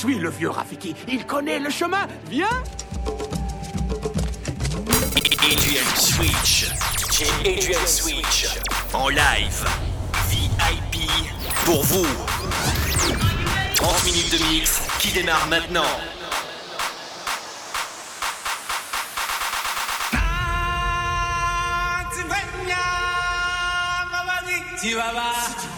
suis le vieux Rafiki. Il connaît le chemin. Viens. Adrian Switch. Adrian Switch. En live. VIP. Pour vous. 30 minutes de mix qui démarre maintenant. Chihuahua.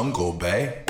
Jungle Bay.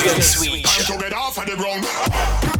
Switch. Switch. Time get off of the ground.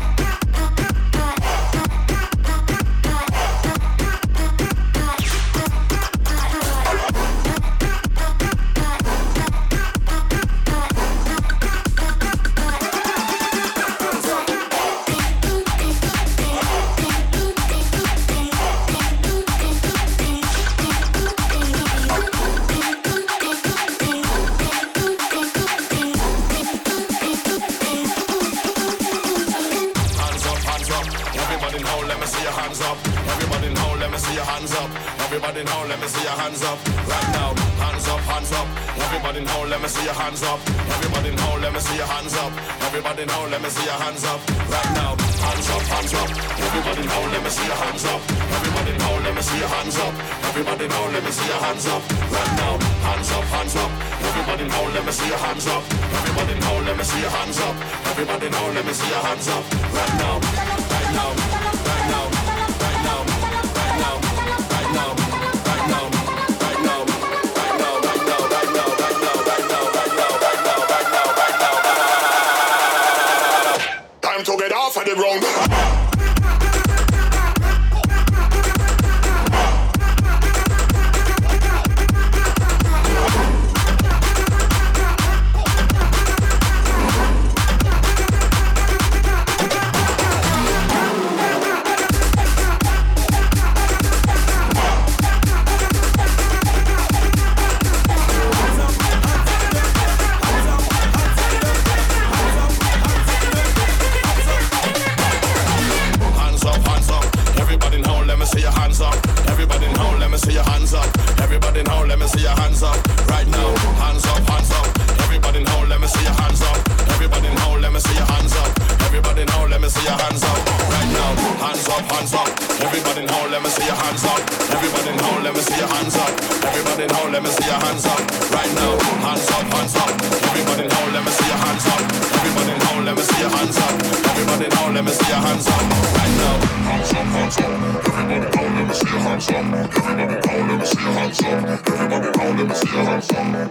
Yeah.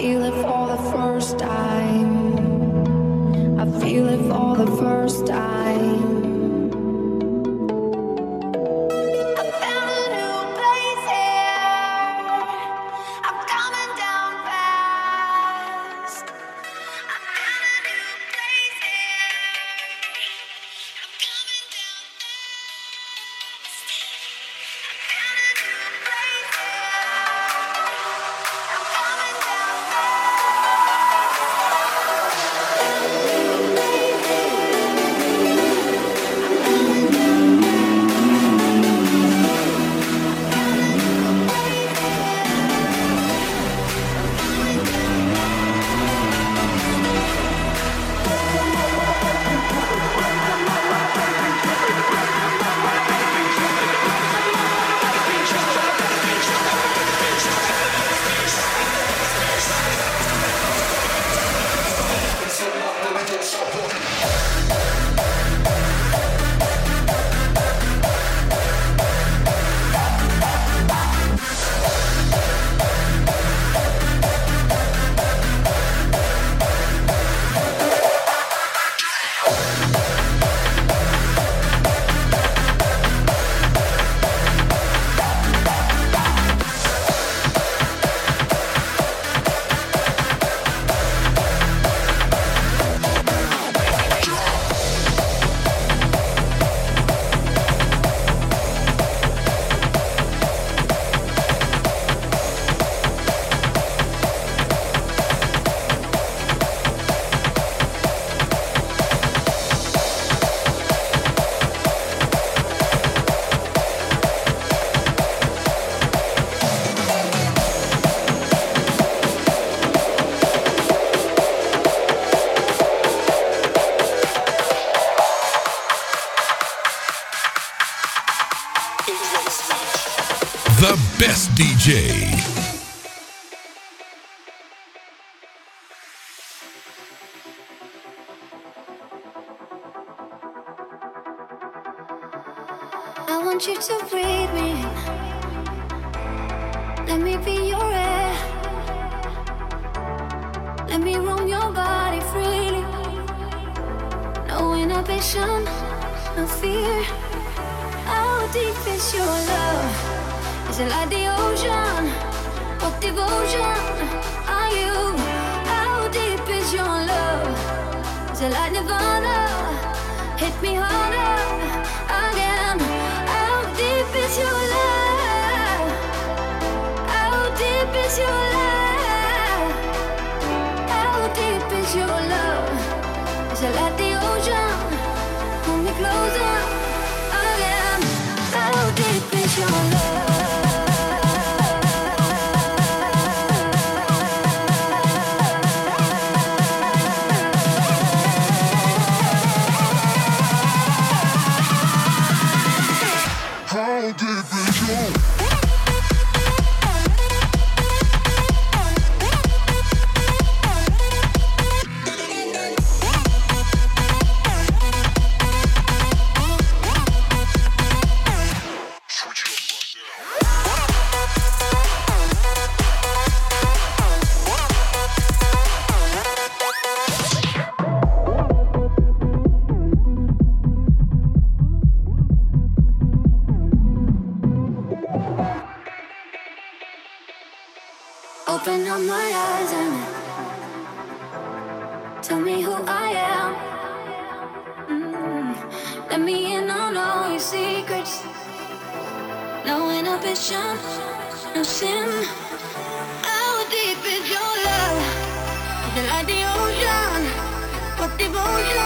feel it for. DJ. I want you to breathe me. Let me be your air. Let me roam your body freely. No inhibition, no fear. Deep is your love? Is it like the ocean? What devotion are you? How deep is your love? Is it like Nirvana? Hit me harder again. How deep is your love? How deep is your love? How deep is your love? Is it like devoted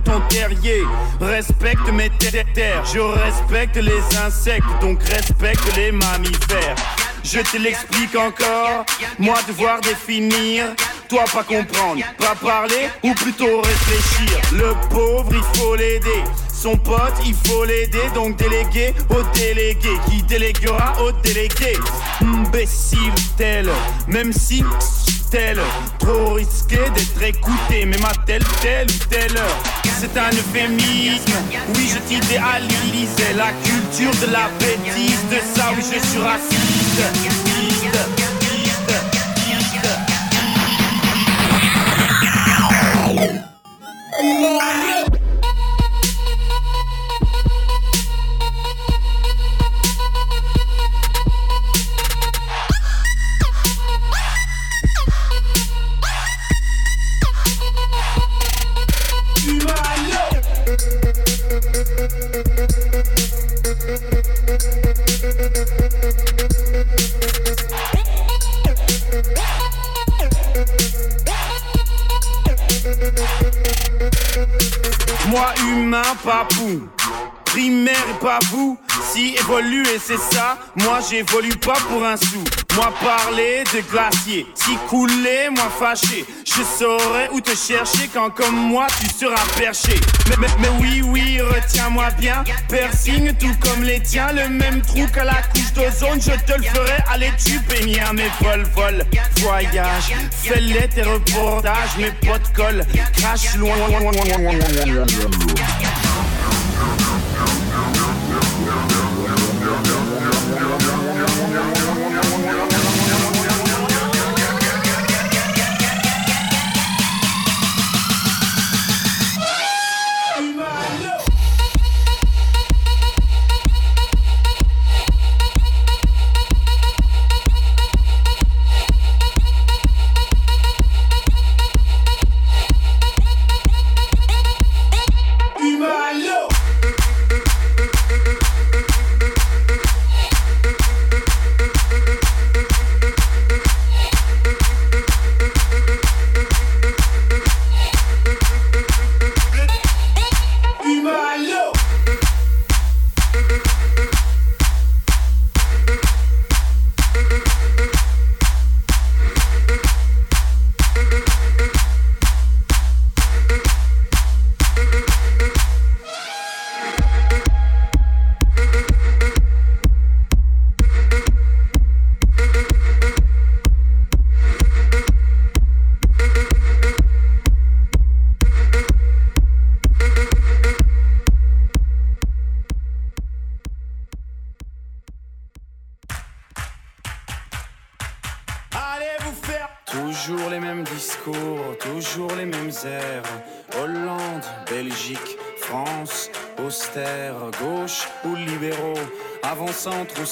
ton terrier, respecte mes terres. Je respecte les insectes, donc respecte les mammifères. Je te l'explique encore, moi devoir définir, toi pas comprendre, pas parler ou plutôt réfléchir. Le pauvre, il faut l'aider. Son pote, il faut l'aider, donc déléguer au délégué qui déléguera au délégué? Imbécile tel, même si tel, trop risqué d'être écouté, même à telle, telle ou telle. C'est un euphémisme, oui je t'idéalisais la culture de la bêtise, de ça oui je suis raciste. Humain, papou, primaire et pas vous. Si évoluer c'est ça, moi j'évolue pas pour un sou. Moi parler de glacier, si couler, moi fâché. Je saurais où te chercher quand comme moi tu seras perché. Mais, mais, mais oui, oui, retiens-moi bien. Persigne tout comme les tiens, le même trou que la couche d'ozone. Je te le ferai, allez tu peignir mes vol, vol, voyage. Fais-les tes reportages, mes potes collent, crache loin. Allez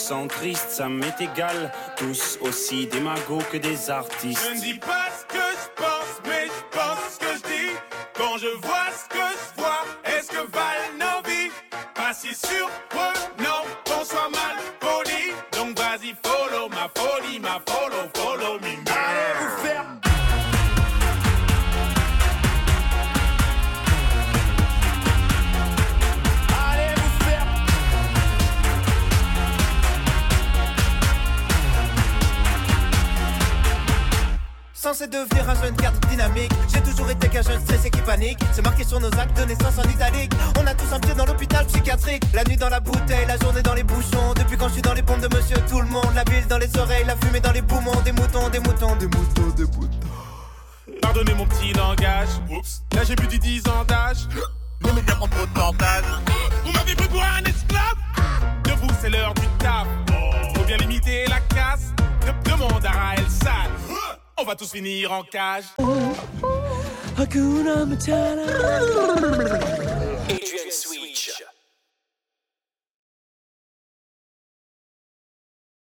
centriste, ça m'est égal. Tous aussi démagos que des artistes. Je ne dis pas ce que je pense, mais je pense ce que je dis. Quand je vois ce que je vois, est-ce que nos vies Pas si surprenant un jeune garde dynamique J'ai toujours été qu'un jeune stressé qui panique C'est marqué sur nos actes de naissance en italique On a tous un pied dans l'hôpital psychiatrique La nuit dans la bouteille, la journée dans les bouchons Depuis quand je suis dans les pompes de monsieur tout le monde La ville dans les oreilles, la fumée dans les poumons Des moutons, des moutons, des moutons, des moutons Pardonnez mon petit langage. Oups. Là j'ai plus de 10 ans d'âge. Ne me dire trop de portage. Vous m'avez pris pour un esclave. Debout, c'est l'heure du taf. Faut bien limiter on va tous finir en cage.